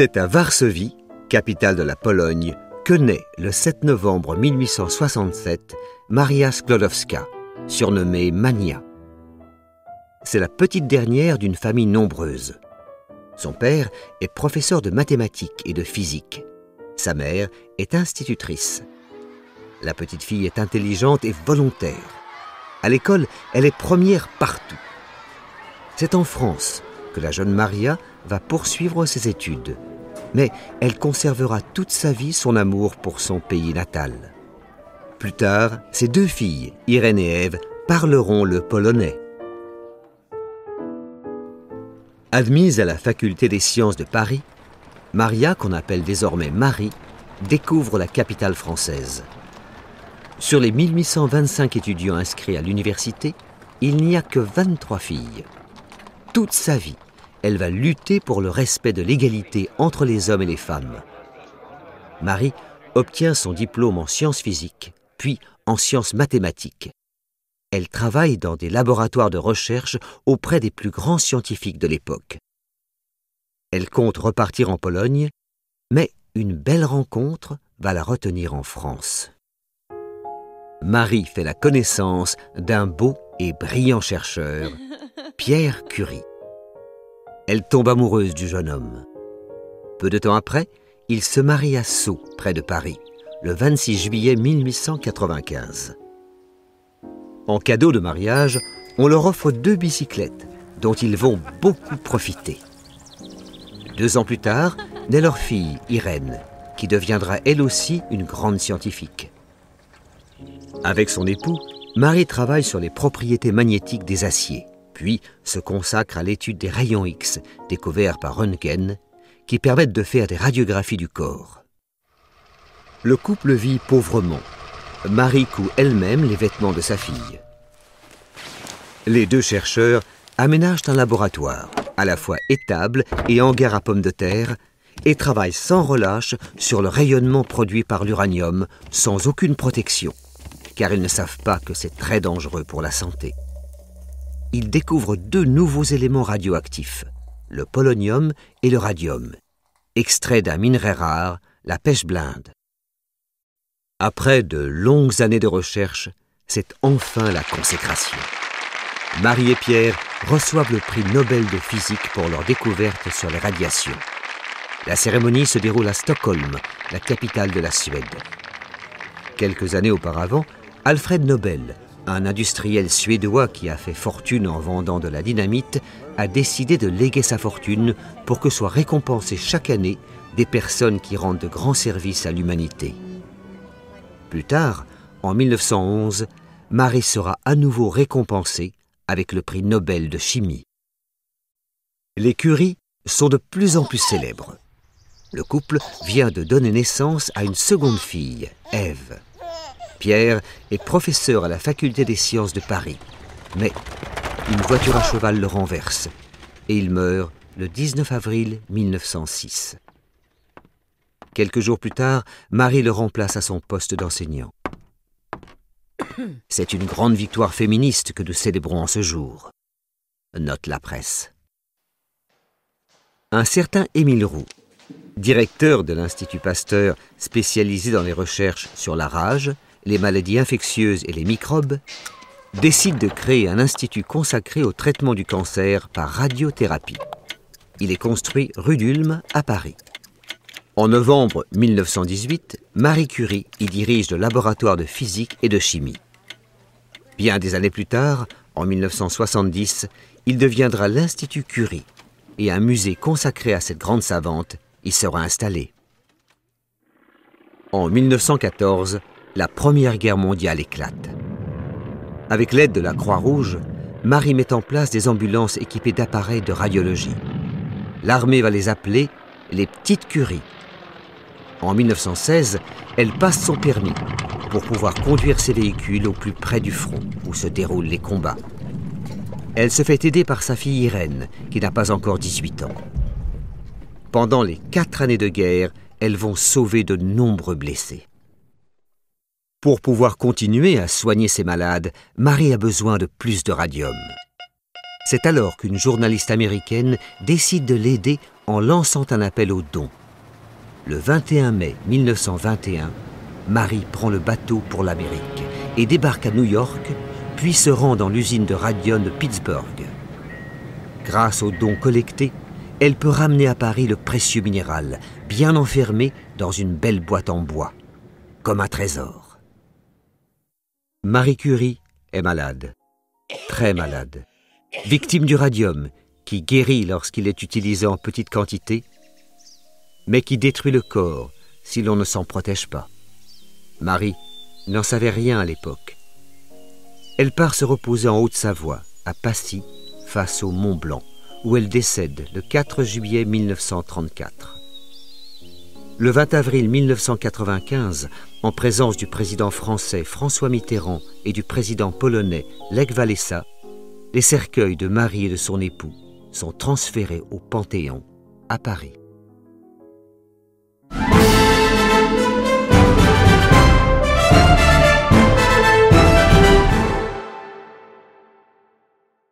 C'est à Varsovie, capitale de la Pologne, que naît le 7 novembre 1867 Maria Sklodowska, surnommée Mania. C'est la petite dernière d'une famille nombreuse. Son père est professeur de mathématiques et de physique. Sa mère est institutrice. La petite fille est intelligente et volontaire. À l'école, elle est première partout. C'est en France que la jeune Maria va poursuivre ses études, mais elle conservera toute sa vie son amour pour son pays natal. Plus tard, ses deux filles, Irène et Ève, parleront le polonais. Admise à la faculté des sciences de Paris, Maria, qu'on appelle désormais Marie, découvre la capitale française. Sur les 1825 étudiants inscrits à l'université, il n'y a que 23 filles. Toute sa vie, elle va lutter pour le respect de l'égalité entre les hommes et les femmes. Marie obtient son diplôme en sciences physiques, puis en sciences mathématiques. Elle travaille dans des laboratoires de recherche auprès des plus grands scientifiques de l'époque. Elle compte repartir en Pologne, mais une belle rencontre va la retenir en France. Marie fait la connaissance d'un beau et brillant chercheur, Pierre Curie. Elle tombe amoureuse du jeune homme. Peu de temps après, il se marie à Sceaux, près de Paris, le 26 juillet 1895. En cadeau de mariage, on leur offre deux bicyclettes dont ils vont beaucoup profiter. Deux ans plus tard, naît leur fille, Irène, qui deviendra elle aussi une grande scientifique. Avec son époux, Marie travaille sur les propriétés magnétiques des aciers, puis se consacre à l'étude des rayons X découverts par Röntgen, qui permettent de faire des radiographies du corps. Le couple vit pauvrement Marie coud elle-même les vêtements de sa fille. Les deux chercheurs aménagent un laboratoire, à la fois étable et hangar à pommes de terre, et travaillent sans relâche sur le rayonnement produit par l'uranium, sans aucune protection, car ils ne savent pas que c'est très dangereux pour la santé. Ils découvrent deux nouveaux éléments radioactifs, le polonium et le radium, extraits d'un minerai rare, la pêche blinde. Après de longues années de recherche, c'est enfin la consécration. Marie et Pierre reçoivent le prix Nobel de physique pour leur découverte sur les radiations. La cérémonie se déroule à Stockholm, la capitale de la Suède. Quelques années auparavant, Alfred Nobel, un industriel suédois qui a fait fortune en vendant de la dynamite, a décidé de léguer sa fortune pour que soient récompensées chaque année des personnes qui rendent de grands services à l'humanité. Plus tard, en 1911, Marie sera à nouveau récompensée avec le prix Nobel de chimie. Les Curie sont de plus en plus célèbres. Le couple vient de donner naissance à une seconde fille, Ève. Pierre est professeur à la faculté des sciences de Paris. Mais une voiture à cheval le renverse et il meurt le 19 avril 1906. Quelques jours plus tard, Marie le remplace à son poste d'enseignant. C'est une grande victoire féministe que nous célébrons en ce jour. Note la presse. Un certain Émile Roux, directeur de l'Institut Pasteur spécialisé dans les recherches sur la rage, les maladies infectieuses et les microbes, décide de créer un institut consacré au traitement du cancer par radiothérapie. Il est construit rue d'Ulm à Paris. En novembre 1918, Marie Curie y dirige le laboratoire de physique et de chimie. Bien des années plus tard, en 1970, il deviendra l'Institut Curie et un musée consacré à cette grande savante y sera installé. En 1914, la Première Guerre mondiale éclate. Avec l'aide de la Croix-Rouge, Marie met en place des ambulances équipées d'appareils de radiologie. L'armée va les appeler les petites curies en 1916, elle passe son permis pour pouvoir conduire ses véhicules au plus près du front où se déroulent les combats. Elle se fait aider par sa fille Irène, qui n'a pas encore 18 ans. Pendant les quatre années de guerre, elles vont sauver de nombreux blessés. Pour pouvoir continuer à soigner ses malades, Marie a besoin de plus de radium. C'est alors qu'une journaliste américaine décide de l'aider en lançant un appel aux dons. Le 21 mai 1921, Marie prend le bateau pour l'Amérique et débarque à New York, puis se rend dans l'usine de Radion de Pittsburgh. Grâce aux dons collectés, elle peut ramener à Paris le précieux minéral, bien enfermé dans une belle boîte en bois, comme un trésor. Marie Curie est malade, très malade, victime du radium, qui guérit lorsqu'il est utilisé en petite quantité, mais qui détruit le corps si l'on ne s'en protège pas. Marie n'en savait rien à l'époque. Elle part se reposer en Haute-Savoie, à Passy, face au Mont Blanc, où elle décède le 4 juillet 1934. Le 20 avril 1995, en présence du président français François Mitterrand et du président polonais Lech Walesa, les cercueils de Marie et de son époux sont transférés au Panthéon à Paris.